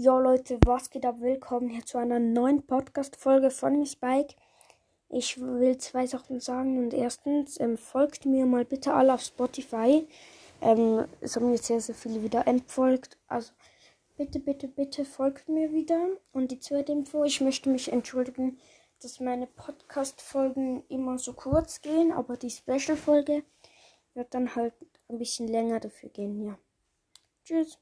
Jo Leute, was geht ab? Willkommen hier zu einer neuen Podcast-Folge von Miss Spike. Ich will zwei Sachen sagen und erstens, ähm, folgt mir mal bitte alle auf Spotify. Ähm, es haben jetzt sehr, sehr viele wieder entfolgt. Also bitte, bitte, bitte folgt mir wieder. Und die zweite Info, ich möchte mich entschuldigen, dass meine Podcast-Folgen immer so kurz gehen, aber die Special-Folge wird dann halt ein bisschen länger dafür gehen, ja. Tschüss.